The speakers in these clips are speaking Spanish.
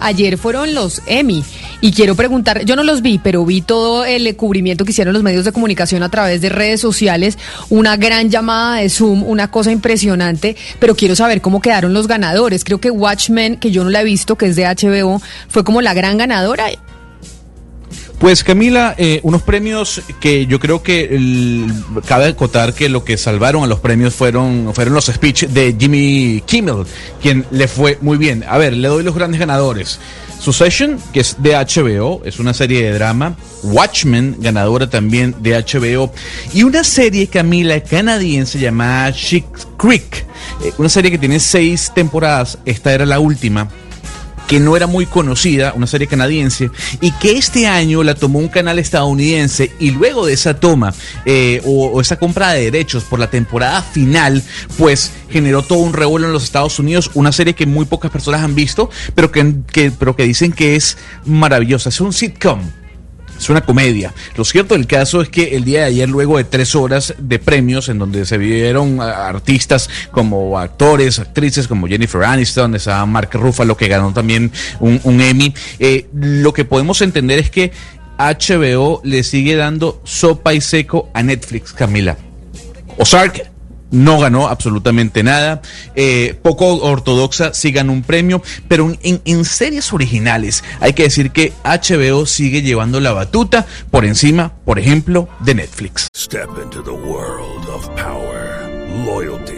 Ayer fueron los Emmy y quiero preguntar, yo no los vi, pero vi todo el cubrimiento que hicieron los medios de comunicación a través de redes sociales, una gran llamada de Zoom, una cosa impresionante, pero quiero saber cómo quedaron los ganadores. Creo que Watchmen, que yo no la he visto, que es de HBO, fue como la gran ganadora. Pues Camila, eh, unos premios que yo creo que cabe acotar que lo que salvaron a los premios fueron, fueron los speech de Jimmy Kimmel, quien le fue muy bien. A ver, le doy los grandes ganadores. Succession, que es de HBO, es una serie de drama. Watchmen, ganadora también de HBO. Y una serie, Camila, canadiense llamada Chick Creek. Eh, una serie que tiene seis temporadas. Esta era la última que no era muy conocida, una serie canadiense, y que este año la tomó un canal estadounidense y luego de esa toma eh, o, o, esa compra de derechos por la temporada final, pues generó todo un revuelo en los Estados Unidos, una serie que muy pocas personas han visto, pero que, que, pero que dicen que es maravillosa, es un sitcom. Es una comedia. Lo cierto del caso es que el día de ayer, luego de tres horas de premios, en donde se vieron artistas como actores, actrices como Jennifer Aniston, esa Mark Ruffalo que ganó también un, un Emmy, eh, lo que podemos entender es que HBO le sigue dando sopa y seco a Netflix, Camila. Ozark no ganó absolutamente nada. Eh, poco ortodoxa sí ganó un premio, pero en, en, series originales hay que decir que HBO sigue llevando la batuta por encima, por ejemplo, de Netflix. Step into the world of power, loyalty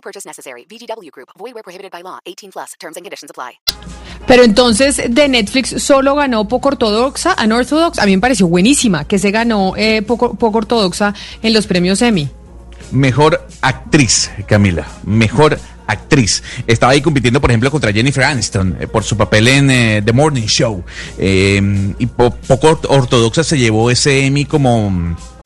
No purchase necessary. VGW Group. Void where prohibited by law. 18 plus. Terms and conditions apply. Pero entonces de Netflix solo ganó poco ortodoxa, Unorthodox. A mí me pareció buenísima que se ganó eh, poco, poco ortodoxa en los premios Emmy. Mejor actriz, Camila. Mejor actriz. Estaba ahí compitiendo, por ejemplo, contra Jennifer Aniston eh, por su papel en eh, The Morning Show. Eh, y po poco ortodoxa se llevó ese Emmy como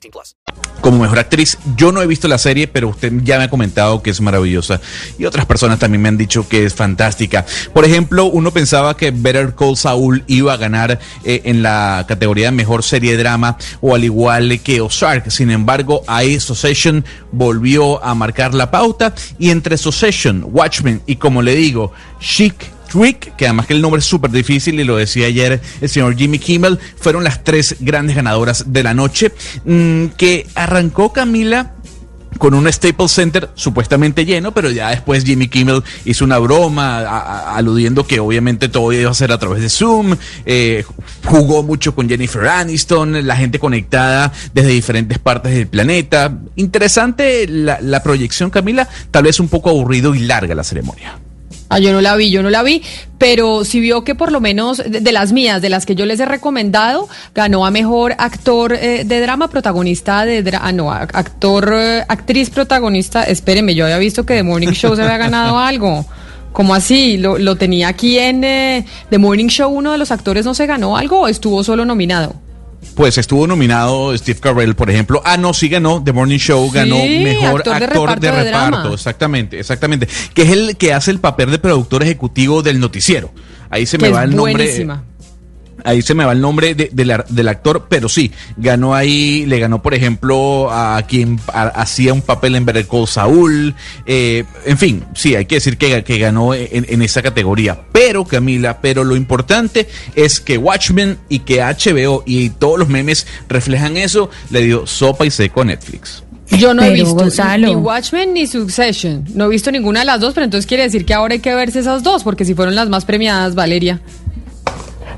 18 plus. Como mejor actriz, yo no he visto la serie, pero usted ya me ha comentado que es maravillosa. Y otras personas también me han dicho que es fantástica. Por ejemplo, uno pensaba que Better Call Saul iba a ganar eh, en la categoría de mejor serie drama, o al igual que Ozark. Sin embargo, ahí Succession volvió a marcar la pauta. Y entre Succession, Watchmen y como le digo, Chic Que además que el nombre es súper difícil y lo decía ayer el señor Jimmy Kimmel, fueron las tres grandes ganadoras de la noche, mmm, que arrancó Camila con un Staples Center supuestamente lleno, pero ya después Jimmy Kimmel hizo una broma aludiendo que obviamente todo iba a ser a través de Zoom, eh, jugó mucho con Jennifer Aniston, la gente conectada desde diferentes partes del planeta. Interesante la, la proyección, Camila, tal vez un poco aburrido y larga la ceremonia. Ah, yo no la vi, yo no la vi, pero sí vio que por lo menos de, de las mías, de las que yo les he recomendado, ganó a mejor actor eh, de drama, protagonista de drama, ah, no, actor, eh, actriz protagonista. Espéreme, yo había visto que The Morning Show se había ganado algo. ¿Cómo así? ¿Lo, lo tenía aquí en eh, The Morning Show? ¿Uno de los actores no se ganó algo o estuvo solo nominado? Pues estuvo nominado Steve Carell, por ejemplo. Ah, no, sí ganó. The Morning Show ganó sí, mejor actor, de reparto. de reparto. De exactamente, exactamente. Que es el que hace el papel de productor ejecutivo del noticiero. Ahí se me va el nombre. Buenísima. Ahí se me va el nombre de- de la- del actor, pero sí, ganó ahí, le ganó, por ejemplo, a quien hacía un papel en Better Call Saul, eh, en fin, sí, hay que decir que, que ganó en, en esa categoría. Pero, Camila, pero lo importante es que Watchmen y que HBO y todos los memes reflejan eso, le dio sopa y seco a Netflix. Yo no he visto Gonzalo. ni Watchmen ni Succession. No he visto ninguna de las dos, pero entonces quiere decir que ahora hay que verse esas dos, porque si fueron las más premiadas, Valeria.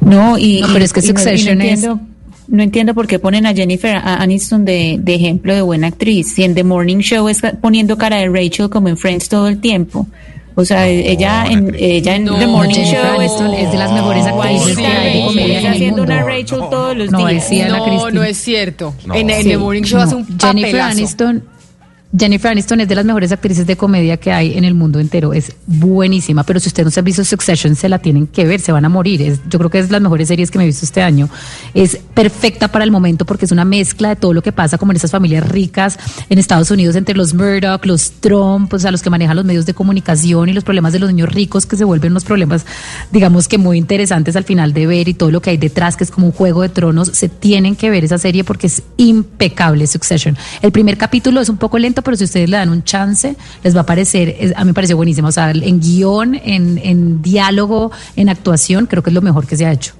No, y, No, pero es que y no- y no Succession es- entiendo, no entiendo por qué ponen a Jennifer Aniston de, de ejemplo de buena actriz. Si en The Morning Show está poniendo cara de Rachel como en Friends todo el tiempo. O sea, ella en, ella en No, The Morning Jennifer Show Aniston es de las mejores actrices que hay comedia en el haciendo mundo. una Rachel todos los No, días. no, no es cierto. No. En, en Sí. The Morning Show hace un Jennifer papelazo. Aniston, Jennifer Aniston es de las mejores actrices de comedia que hay en el mundo entero. Es buenísima, pero si ustedes no se han visto Succession, se la tienen que ver, se van a morir. Es, yo creo que es de las mejores series que me he visto este año. Es perfecta para el momento porque es una mezcla de todo lo que pasa como en esas familias ricas en Estados Unidos entre los Murdoch, los Trump, o sea, los que manejan los medios de comunicación y los problemas de los niños ricos que se vuelven unos problemas, digamos que muy interesantes al final de ver y todo lo que hay detrás, que es como un juego de tronos. Se tienen que ver esa serie porque es impecable Succession. El primer capítulo es un poco lento, pero si ustedes le dan un chance, les va a parecer, es- a mí me pareció buenísimo. O sea, en guion, en, en diálogo, en actuación, creo que es lo mejor que se ha hecho.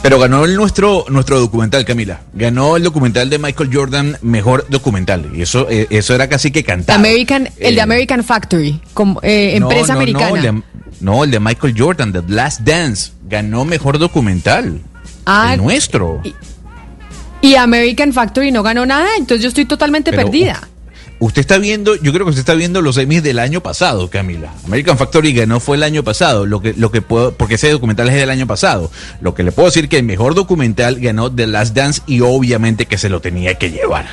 Pero ganó el nuestro, nuestro documental, Camila. Ganó el documental de Michael Jordan, mejor documental. Y eso, eh, eso era casi que. American, el de Eh, American Factory, como, eh, no, empresa no, americana. No el, de, no, el de Michael Jordan, The Last Dance. Ganó mejor documental. Ah, el nuestro. Y American Factory no ganó nada, entonces yo estoy totalmente Pero, perdida. Usted está viendo, yo creo que usted está viendo los Emmys del año pasado, Camila. American Factory ganó fue el año pasado, lo que, lo que puedo, porque ese documental es del año pasado. Lo que le puedo decir que el mejor documental ganó The Last Dance y obviamente que se lo tenía que llevar.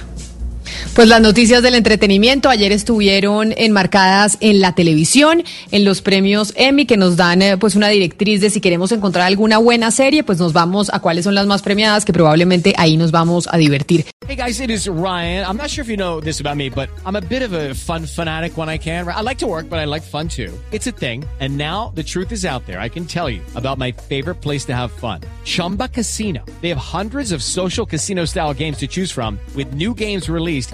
Pues las noticias del entretenimiento ayer estuvieron enmarcadas en la televisión, en los premios Emmy que nos dan eh, pues una directriz de si queremos encontrar alguna buena serie, pues nos vamos a cuáles son las más premiadas, que probablemente ahí nos vamos a divertir. Hey guys, it is Ryan. I'm not sure if you know this about me, but I'm a bit of a fun fanatic when I can. I like to work, but I like fun too. It's a thing. And now the truth is out there. I can tell you about my favorite place to have fun. Chumba Casino. They have hundreds of social casino style games to choose from with new games released